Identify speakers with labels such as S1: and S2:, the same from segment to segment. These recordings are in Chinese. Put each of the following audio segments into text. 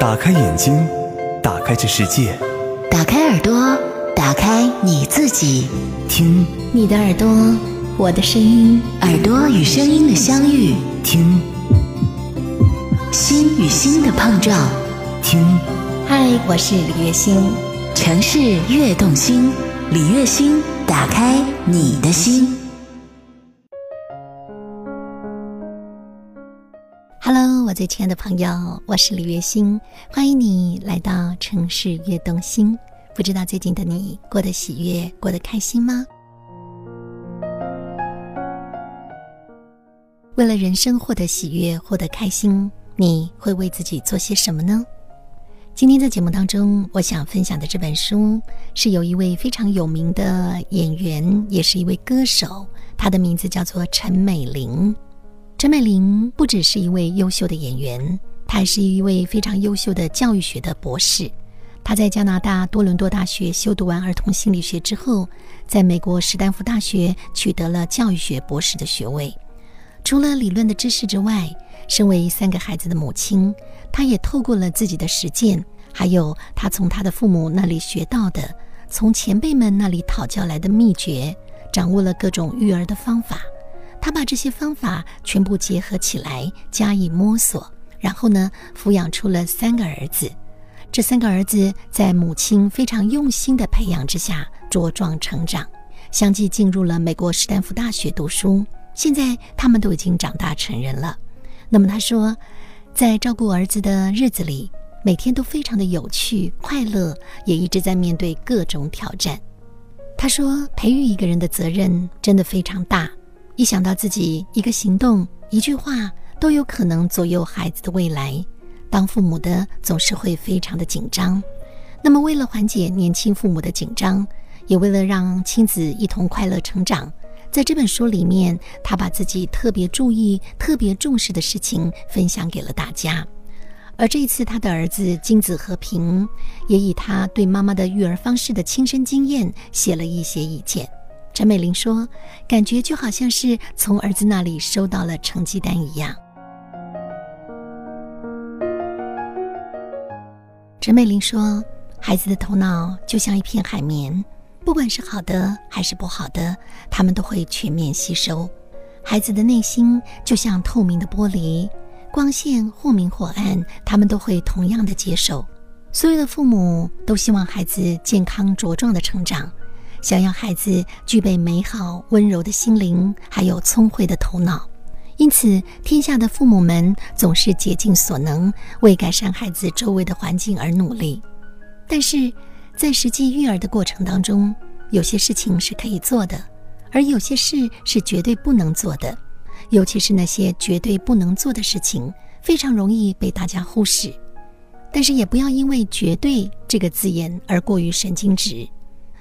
S1: 打开眼睛，打开这世界，
S2: 打开耳朵，打开你自己，
S1: 听。
S2: 你的耳朵，我的声音，耳朵与声音的相遇，
S1: 听。
S2: 心与心的碰撞。
S1: 听，
S2: 嗨，我是李月星，城市悦动心，李月星打开你的心。最亲爱的朋友，我是李月星，欢迎你来到城市悦动心。不知道最近的你过得喜悦，过得开心吗？为了人生获得喜悦，获得开心，你会为自己做些什么呢？今天在节目当中，我想分享的这本书是有一位非常有名的演员，也是一位歌手，他的名字叫做陈美玲。陈美玲不只是一位优秀的演员，她还是一位非常优秀的教育学的博士。她在加拿大多伦多大学修读完儿童心理学之后，在美国史丹福大学取得了教育学博士的学位。除了理论的知识之外，身为三个孩子的母亲，她也透过了自己的实践，还有她从她的父母那里学到的，从前辈们那里讨教来的秘诀，掌握了各种育儿的方法。他把这些方法全部结合起来，加以摸索，然后呢，抚养出了三个儿子。这三个儿子在母亲非常用心的培养之下茁壮成长，相继进入了美国史丹福大学读书。现在他们都已经长大成人了。那么他说，在照顾儿子的日子里，每天都非常的有趣、快乐，也一直在面对各种挑战。他说，培育一个人的责任真的非常大。一想到自己一个行动、一句话都有可能左右孩子的未来，当父母的总是会非常的紧张。那么，为了缓解年轻父母的紧张，也为了让亲子一同快乐成长，在这本书里面，他把自己特别注意、特别重视的事情分享给了大家。而这一次，他的儿子金子和平也以他对妈妈的育儿方式的亲身经验写了一些意见。陈美玲说：“感觉就好像是从儿子那里收到了成绩单一样。”陈美玲说：“孩子的头脑就像一片海绵，不管是好的还是不好的，他们都会全面吸收。孩子的内心就像透明的玻璃，光线或明或暗，他们都会同样的接受。所有的父母都希望孩子健康茁壮的成长。”想要孩子具备美好温柔的心灵，还有聪慧的头脑，因此天下的父母们总是竭尽所能为改善孩子周围的环境而努力。但是，在实际育儿的过程当中，有些事情是可以做的，而有些事是绝对不能做的。尤其是那些绝对不能做的事情，非常容易被大家忽视。但是，也不要因为“绝对”这个字眼而过于神经质。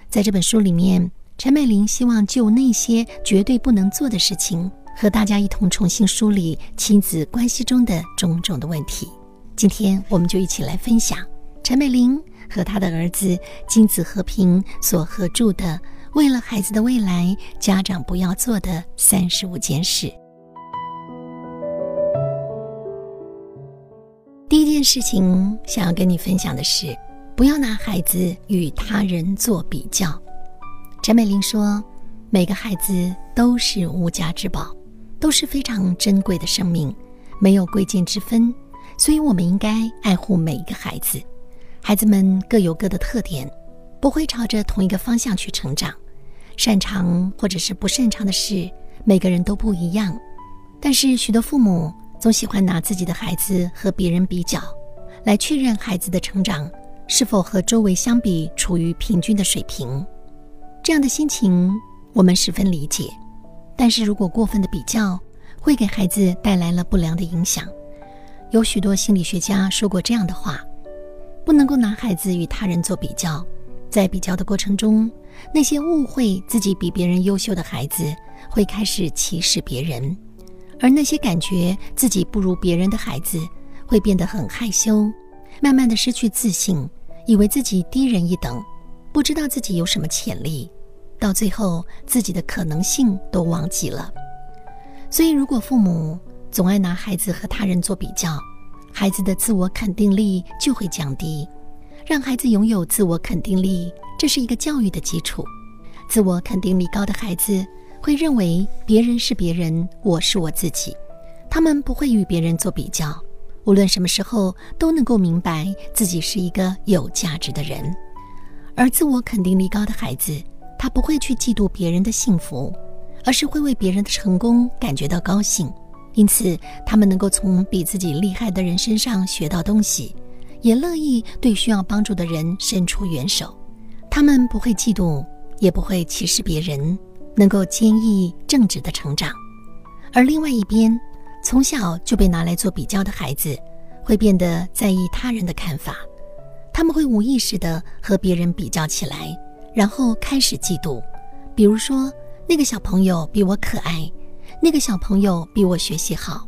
S2: 在这本书里面，陈美玲希望就那些绝对不能做的事情，和大家一同重新梳理亲子关系中的种种的问题。今天，我们就一起来分享陈美玲和她的儿子金子和平所合著的《为了孩子的未来，家长不要做的三十五件事》。第一件事情，想要跟你分享的是。不要拿孩子与他人做比较。陈美玲说：“每个孩子都是无价之宝，都是非常珍贵的生命，没有贵贱之分。所以，我们应该爱护每一个孩子。孩子们各有各的特点，不会朝着同一个方向去成长。擅长或者是不擅长的事，每个人都不一样。但是，许多父母总喜欢拿自己的孩子和别人比较，来确认孩子的成长。”是否和周围相比处于平均的水平？这样的心情我们十分理解。但是如果过分的比较，会给孩子带来了不良的影响。有许多心理学家说过这样的话：不能够拿孩子与他人做比较，在比较的过程中，那些误会自己比别人优秀的孩子会开始歧视别人，而那些感觉自己不如别人的孩子会变得很害羞，慢慢的失去自信。以为自己低人一等，不知道自己有什么潜力，到最后自己的可能性都忘记了。所以，如果父母总爱拿孩子和他人做比较，孩子的自我肯定力就会降低。让孩子拥有自我肯定力，这是一个教育的基础。自我肯定力高的孩子会认为别人是别人，我是我自己。他们不会与别人做比较，无论什么时候都能够明白自己是一个有价值的人。而自我肯定力高的孩子，他不会去嫉妒别人的幸福，而是会为别人的成功感觉到高兴。因此，他们能够从比自己厉害的人身上学到东西。也乐意对需要帮助的人伸出援手，他们不会嫉妒，也不会歧视别人，能够坚毅正直的成长。而另外一边，从小就被拿来做比较的孩子，会变得在意他人的看法，他们会无意识的和别人比较起来，然后开始嫉妒。比如说，那个小朋友比我可爱，那个小朋友比我学习好，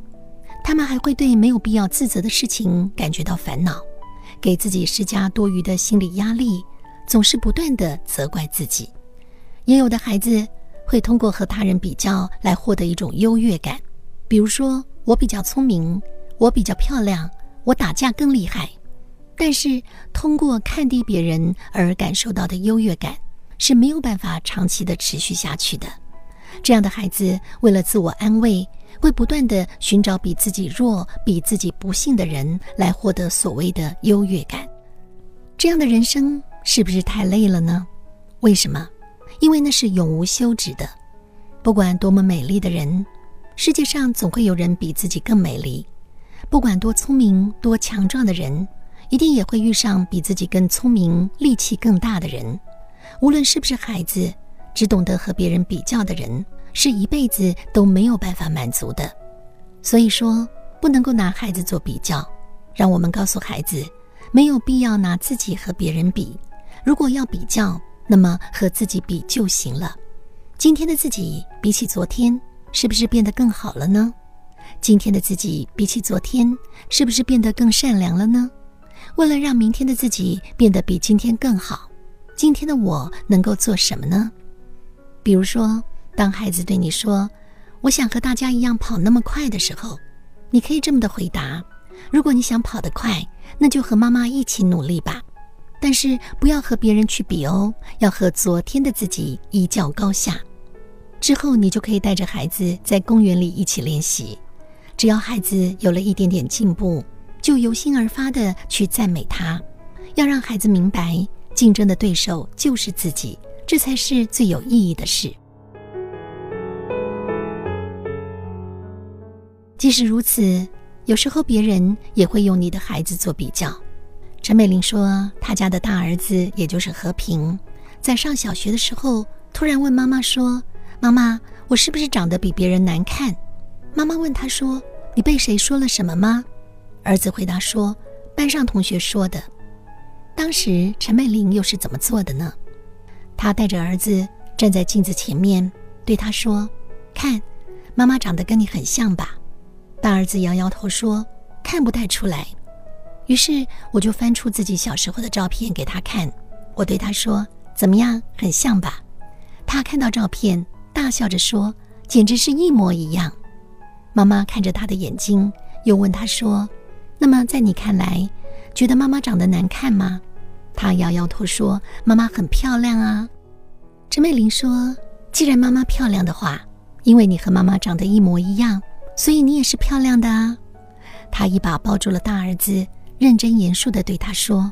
S2: 他们还会对没有必要自责的事情感觉到烦恼。给自己施加多余的心理压力，总是不断地责怪自己。也有的孩子会通过和他人比较来获得一种优越感，比如说我比较聪明，我比较漂亮，我打架更厉害。但是通过看低别人而感受到的优越感是没有办法长期的持续下去的。这样的孩子为了自我安慰。会不断的寻找比自己弱、比自己不幸的人来获得所谓的优越感，这样的人生是不是太累了呢？为什么？因为那是永无休止的。不管多么美丽的人，世界上总会有人比自己更美丽；不管多聪明、多强壮的人，一定也会遇上比自己更聪明、力气更大的人。无论是不是孩子，只懂得和别人比较的人。是一辈子都没有办法满足的，所以说不能够拿孩子做比较。让我们告诉孩子，没有必要拿自己和别人比。如果要比较，那么和自己比就行了。今天的自己比起昨天，是不是变得更好了呢？今天的自己比起昨天，是不是变得更善良了呢？为了让明天的自己变得比今天更好，今天的我能够做什么呢？比如说。当孩子对你说“我想和大家一样跑那么快”的时候，你可以这么的回答：“如果你想跑得快，那就和妈妈一起努力吧。但是不要和别人去比哦，要和昨天的自己一较高下。”之后，你就可以带着孩子在公园里一起练习。只要孩子有了一点点进步，就由心而发的去赞美他。要让孩子明白，竞争的对手就是自己，这才是最有意义的事。即使如此，有时候别人也会用你的孩子做比较。陈美玲说，她家的大儿子，也就是和平，在上小学的时候，突然问妈妈说：“妈妈，我是不是长得比别人难看？”妈妈问他说：“你被谁说了什么吗？”儿子回答说：“班上同学说的。”当时陈美玲又是怎么做的呢？她带着儿子站在镜子前面，对他说：“看，妈妈长得跟你很像吧？”大儿子摇摇头说：“看不太出来。”于是我就翻出自己小时候的照片给他看。我对他说：“怎么样，很像吧？”他看到照片，大笑着说：“简直是一模一样。”妈妈看着他的眼睛，又问他说：“那么在你看来，觉得妈妈长得难看吗？”他摇摇头说：“妈妈很漂亮啊。”陈美玲说：“既然妈妈漂亮的话，因为你和妈妈长得一模一样。”所以你也是漂亮的啊！他一把抱住了大儿子，认真严肃地对他说：“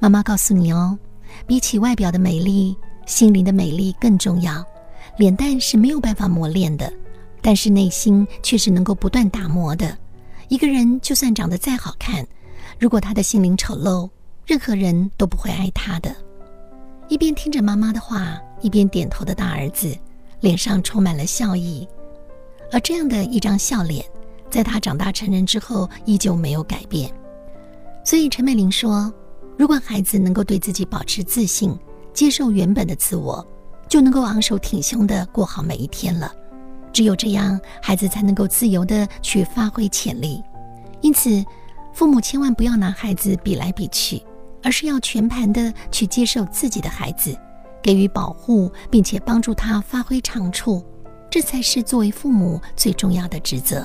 S2: 妈妈告诉你哦，比起外表的美丽，心灵的美丽更重要。脸蛋是没有办法磨练的，但是内心却是能够不断打磨的。一个人就算长得再好看，如果他的心灵丑陋，任何人都不会爱他的。”一边听着妈妈的话，一边点头的大儿子，脸上充满了笑意。而这样的一张笑脸，在他长大成人之后依旧没有改变。所以陈美玲说：“如果孩子能够对自己保持自信，接受原本的自我，就能够昂首挺胸地过好每一天了。只有这样，孩子才能够自由地去发挥潜力。因此，父母千万不要拿孩子比来比去，而是要全盘地去接受自己的孩子，给予保护，并且帮助他发挥长处。”这才是作为父母最重要的职责。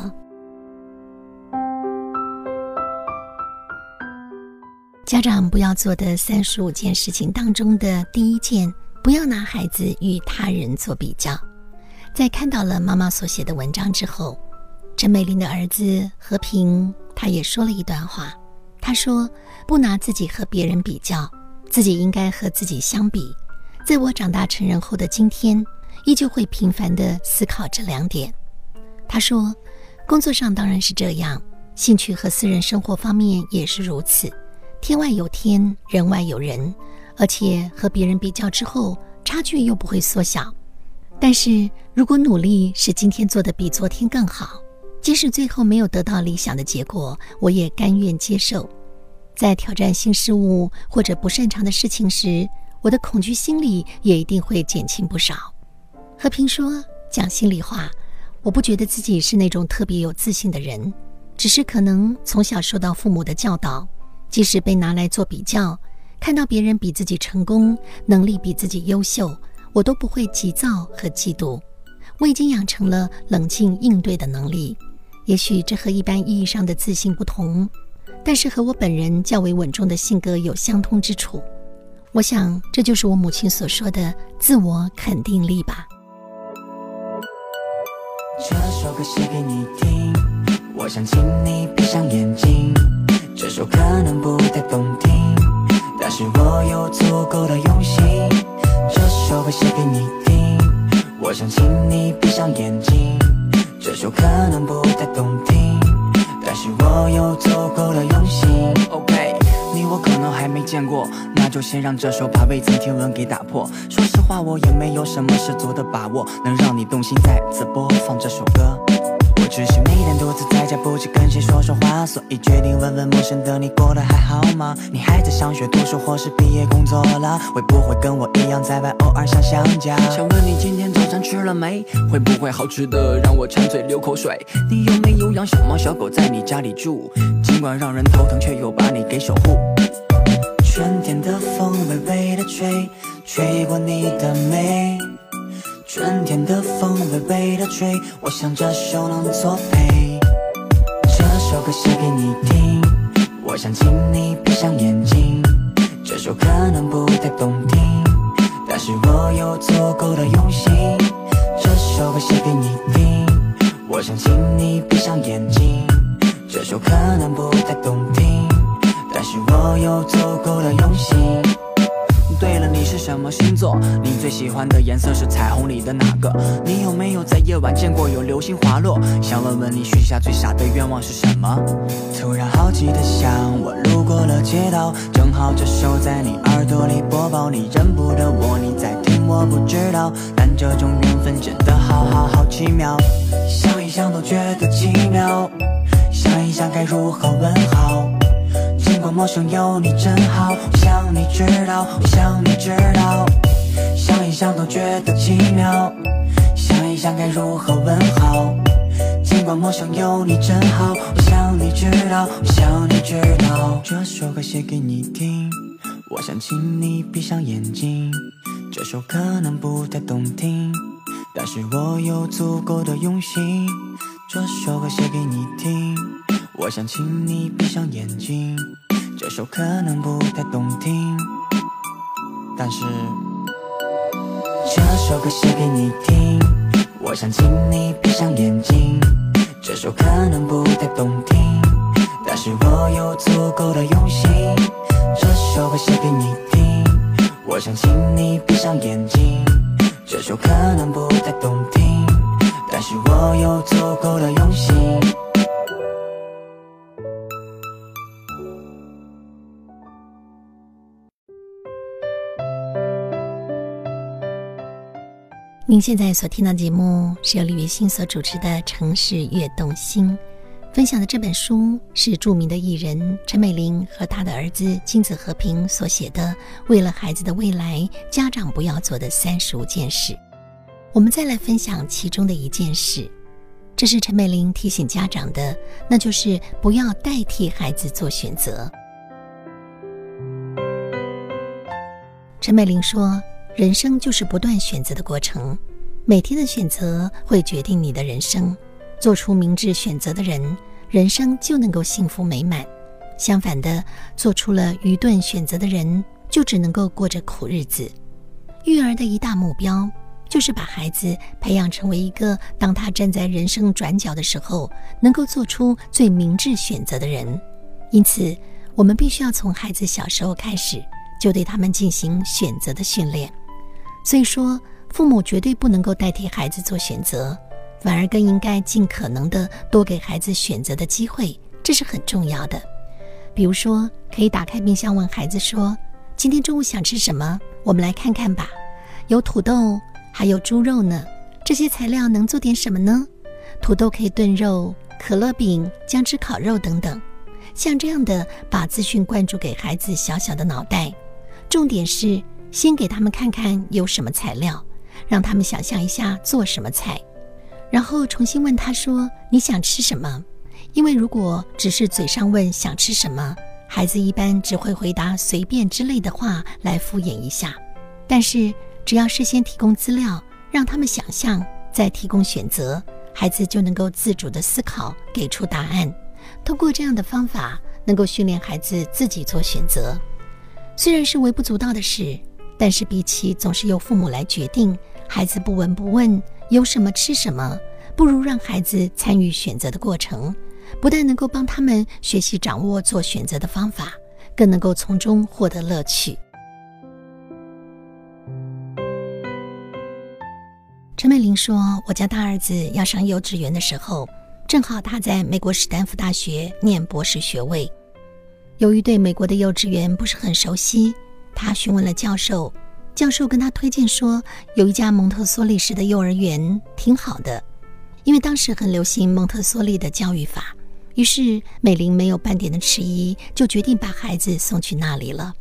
S2: 家长不要做的三十五件事情当中的第一件，不要拿孩子与他人做比较。在看到了妈妈所写的文章之后，陈美玲的儿子和平他也说了一段话。他说：“不拿自己和别人比较，自己应该和自己相比。”在我长大成人后的今天，依旧会频繁地思考这两点。他说：“工作上当然是这样，兴趣和私人生活方面也是如此。天外有天，人外有人，而且和别人比较之后，差距又不会缩小。但是如果努力使今天做的比昨天更好，即使最后没有得到理想的结果，我也甘愿接受。在挑战新事物或者不擅长的事情时，”我的恐惧心理也一定会减轻不少。和平说：“讲心里话，我不觉得自己是那种特别有自信的人，只是可能从小受到父母的教导，即使被拿来做比较，看到别人比自己成功，能力比自己优秀，我都不会急躁和嫉妒。我已经养成了冷静应对的能力。也许这和一般意义上的自信不同，但是和我本人较为稳重的性格有相通之处。”我想，这就是我母亲所说的自我肯定力吧。
S3: 这首歌写给你听，我想请你闭上眼睛。这首可能不太动听，是我有足够的用心。这首歌写给你听，我想请你闭上眼睛。这首可能不太动听，但是我有足够的用心。OK。你我可能还没见过，那就先让这首把未曾听闻给打破。说实话，我也没有什么十足的把握，能让你动心再次播放这首歌。我只是每天独自在家，不知跟谁说说话，所以决定问问陌生的你过得还好吗？你还在上学读书，或是毕业工作了？会不会跟我一样在外偶尔想想家？想问你今天早餐吃了没？会不会好吃的让我馋嘴流口水？你有没有养小猫小狗在你家里住？尽管让人头疼，却又把你给守护。春天的风微微的吹，吹过你的眉。春天的风微微的吹，我想这首能作陪。这首歌写给你听，我想请你闭上眼睛。这首可能不太动听，但是我有足够的用心。这首歌写给你听，我想请你闭上眼睛。这首可能不太动听，但是我有足够的用心。对了，你是什么星座？你最喜欢的颜色是彩虹里的哪个？你有没有在夜晚见过有流星滑落？想问问你许下最傻的愿望是什么？突然好奇的想，我路过了街道，正好这首在你耳朵里播报，你认不得我，你在听我不知道，但这种缘分真的好好好奇妙，想一想都觉得奇妙。想一想该如何问好，尽管陌生有你真好。我想你知道，我想你知道。想一想都觉得奇妙。想一想该如何问好，尽管陌生有你真好。我想你知道，我想你知道。这首歌写给你听，我想请你闭上眼睛。这首可能不太动听，但是我有足够的用心。这首歌写给你听，我想请你闭上眼睛。这首可能不太动听，但是这首歌写给你听，我想请你闭上眼睛。这首可能不太动听，但是我有足够的用心。这首歌写给你听，我想请你闭上眼睛。这首可能不太动听。但是我有足够的用心。
S2: 您现在所听到的节目是由李月欣所主持的《城市悦动心》，分享的这本书是著名的艺人陈美玲和她的儿子金子和平所写的《为了孩子的未来，家长不要做的三十五件事》。我们再来分享其中的一件事，这是陈美玲提醒家长的，那就是不要代替孩子做选择。陈美玲说：“人生就是不断选择的过程，每天的选择会决定你的人生。做出明智选择的人，人生就能够幸福美满；相反的，做出了愚钝选择的人，就只能够过着苦日子。育儿的一大目标，就是把孩子培养成为一个，当他站在人生转角的时候，能够做出最明智选择的人。因此，我们必须要从孩子小时候开始，就对他们进行选择的训练。所以说，父母绝对不能够代替孩子做选择，反而更应该尽可能的多给孩子选择的机会，这是很重要的。比如说，可以打开冰箱问孩子说：“今天中午想吃什么？我们来看看吧。有土豆，还有猪肉呢。这些材料能做点什么呢？土豆可以炖肉，可乐饼、姜汁烤肉等等。像这样的把资讯灌注给孩子小小的脑袋，重点是先给他们看看有什么材料，让他们想象一下做什么菜，然后重新问他说：你想吃什么？”因为如果只是嘴上问想吃什么，孩子一般只会回答随便之类的话来敷衍一下。但是只要事先提供资料，让他们想象，再提供选择，孩子就能够自主的思考，给出答案。通过这样的方法，能够训练孩子自己做选择。虽然是微不足道的事，但是比起总是由父母来决定，孩子不闻不问，有什么吃什么，不如让孩子参与选择的过程。不但能够帮他们学习掌握做选择的方法，更能够从中获得乐趣。陈美玲说：“我家大儿子要上幼稚园的时候，正好他在美国史丹福大学念博士学位。由于对美国的幼稚园不是很熟悉，他询问了教授，教授跟他推荐说，有一家蒙特梭利式的幼儿园挺好的，因为当时很流行蒙特梭利的教育法。”于是美玲没有半点的迟疑，就决定把孩子送去那里了。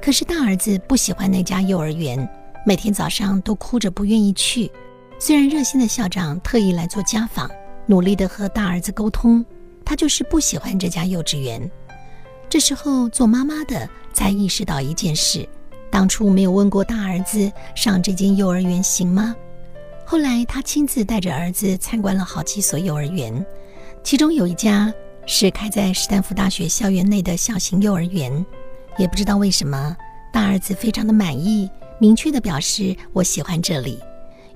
S2: 可是大儿子不喜欢那家幼儿园，每天早上都哭着不愿意去。虽然热心的校长特意来做家访，努力的和大儿子沟通，他就是不喜欢这家幼稚园。这时候做妈妈的才意识到一件事：当初没有问过大儿子上这间幼儿园行吗？后来他亲自带着儿子参观了好几所幼儿园。其中有一家是开在斯坦福大学校园内的小型幼儿园，也不知道为什么，大儿子非常的满意，明确的表示我喜欢这里，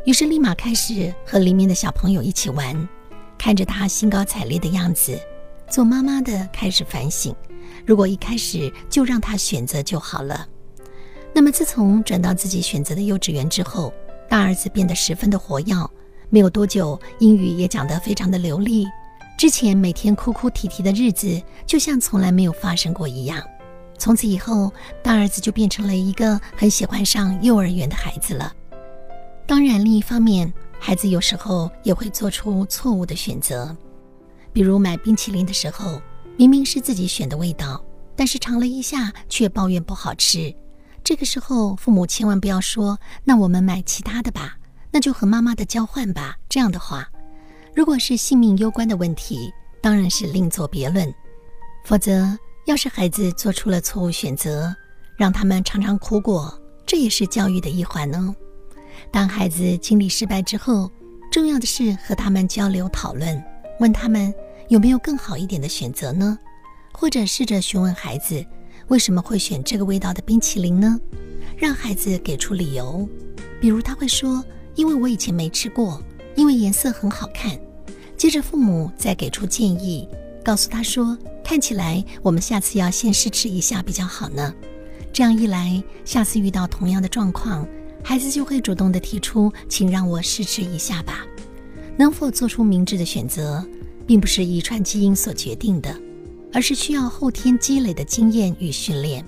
S2: 于是立马开始和里面的小朋友一起玩。看着他兴高采烈的样子，做妈妈的开始反省：如果一开始就让他选择就好了。那么自从转到自己选择的幼稚园之后，大儿子变得十分的活跃，没有多久，英语也讲得非常的流利。之前每天哭哭啼啼的日子，就像从来没有发生过一样。从此以后，大儿子就变成了一个很喜欢上幼儿园的孩子了。当然，另一方面，孩子有时候也会做出错误的选择，比如买冰淇淋的时候，明明是自己选的味道，但是尝了一下却抱怨不好吃。这个时候，父母千万不要说：“那我们买其他的吧，那就和妈妈的交换吧。”这样的话。如果是性命攸关的问题，当然是另作别论。否则，要是孩子做出了错误选择，让他们常常哭过，这也是教育的一环哦。当孩子经历失败之后，重要的是和他们交流讨论，问他们有没有更好一点的选择呢？或者试着询问孩子为什么会选这个味道的冰淇淋呢？让孩子给出理由，比如他会说：“因为我以前没吃过，因为颜色很好看。”接着，父母再给出建议，告诉他说：“看起来我们下次要先试吃一下比较好呢。”这样一来，下次遇到同样的状况，孩子就会主动的提出：“请让我试吃一下吧。”能否做出明智的选择，并不是遗传基因所决定的，而是需要后天积累的经验与训练。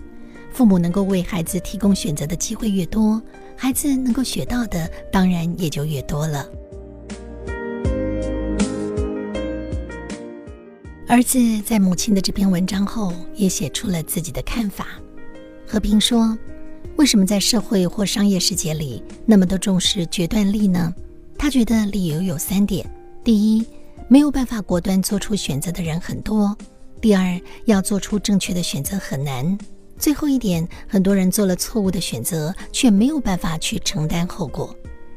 S2: 父母能够为孩子提供选择的机会越多，孩子能够学到的当然也就越多了。儿子在母亲的这篇文章后，也写出了自己的看法。和平说：“为什么在社会或商业世界里那么多重视决断力呢？他觉得理由有三点：第一，没有办法果断做出选择的人很多；第二，要做出正确的选择很难；最后一点，很多人做了错误的选择，却没有办法去承担后果。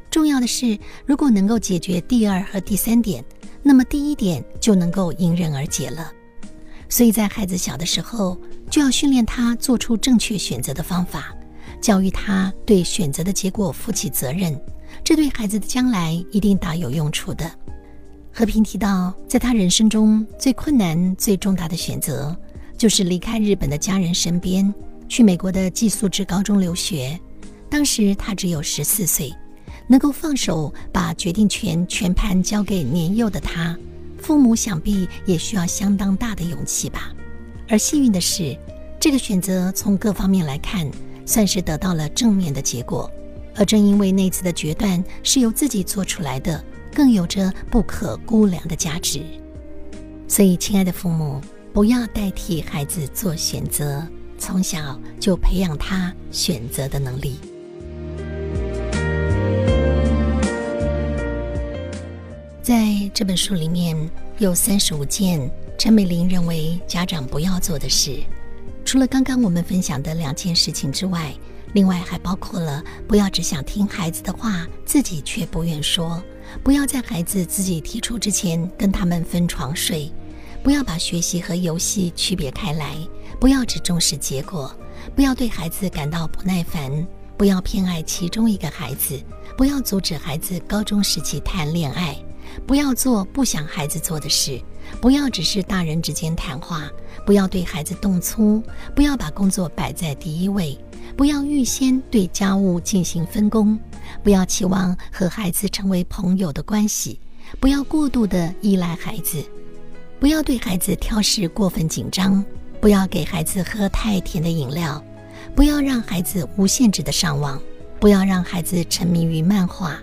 S2: 重要的是，如果能够解决第二和第三点。”那么第一点就能够迎刃而解了。所以在孩子小的时候，就要训练他做出正确选择的方法，教育他对选择的结果负起责任，这对孩子的将来一定大有用处的。和平提到，在他人生中最困难、最重大的选择，就是离开日本的家人身边，去美国的寄宿制高中留学。当时他只有十四岁，能够放手把决定权全盘交给年幼的他，父母想必也需要相当大的勇气吧。而幸运的是，这个选择从各方面来看，算是得到了正面的结果。而正因为那次的决断是由自己做出来的。更有着不可估量的价值，所以，亲爱的父母，不要代替孩子做选择，从小就培养他选择的能力。在这本书里面有三十五件陈美玲认为家长不要做的事，除了刚刚我们分享的两件事情之外，另外还包括了不要只想听孩子的话，自己却不愿说。不要在孩子自己提出之前跟他们分床睡，不要把学习和游戏区别开来，不要只重视结果，不要对孩子感到不耐烦，不要偏爱其中一个孩子，不要阻止孩子高中时期谈恋爱，不要做不想孩子做的事，不要只是大人之间谈话，不要对孩子动粗，不要把工作摆在第一位，不要预先对家务进行分工。不要期望和孩子成为朋友的关系，不要过度的依赖孩子，不要对孩子挑食过分紧张，不要给孩子喝太甜的饮料，不要让孩子无限制的上网，不要让孩子沉迷于漫画，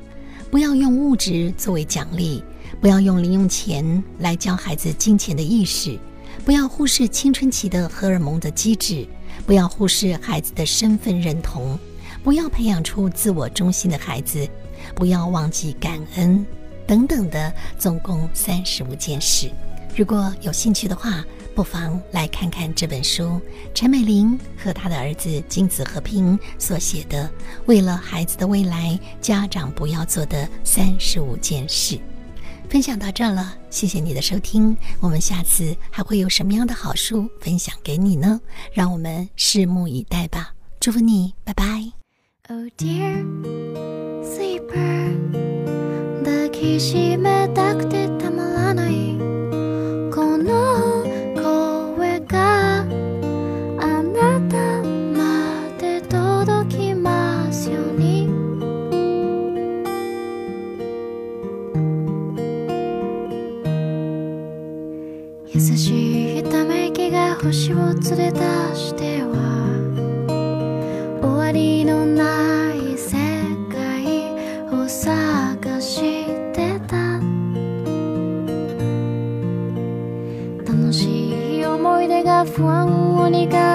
S2: 不要用物质作为奖励，不要用零用钱来教孩子金钱的意识，不要忽视青春期的荷尔蒙的机制，不要忽视孩子的身份认同。不要培养出自我中心的孩子，不要忘记感恩，等等的，总共三十五件事。如果有兴趣的话，不妨来看看这本书，陈美玲和她的儿子金子和平所写的《为了孩子的未来，家长不要做的三十五件事》。分享到这了，谢谢你的收听。我们下次还会有什么样的好书分享给你呢？让我们拭目以待吧。祝福你，拜拜。Oh dear sleeper 星を連れ出しては終わりのない世界を探してた。楽しい思い出が不安を逃が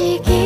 S4: magic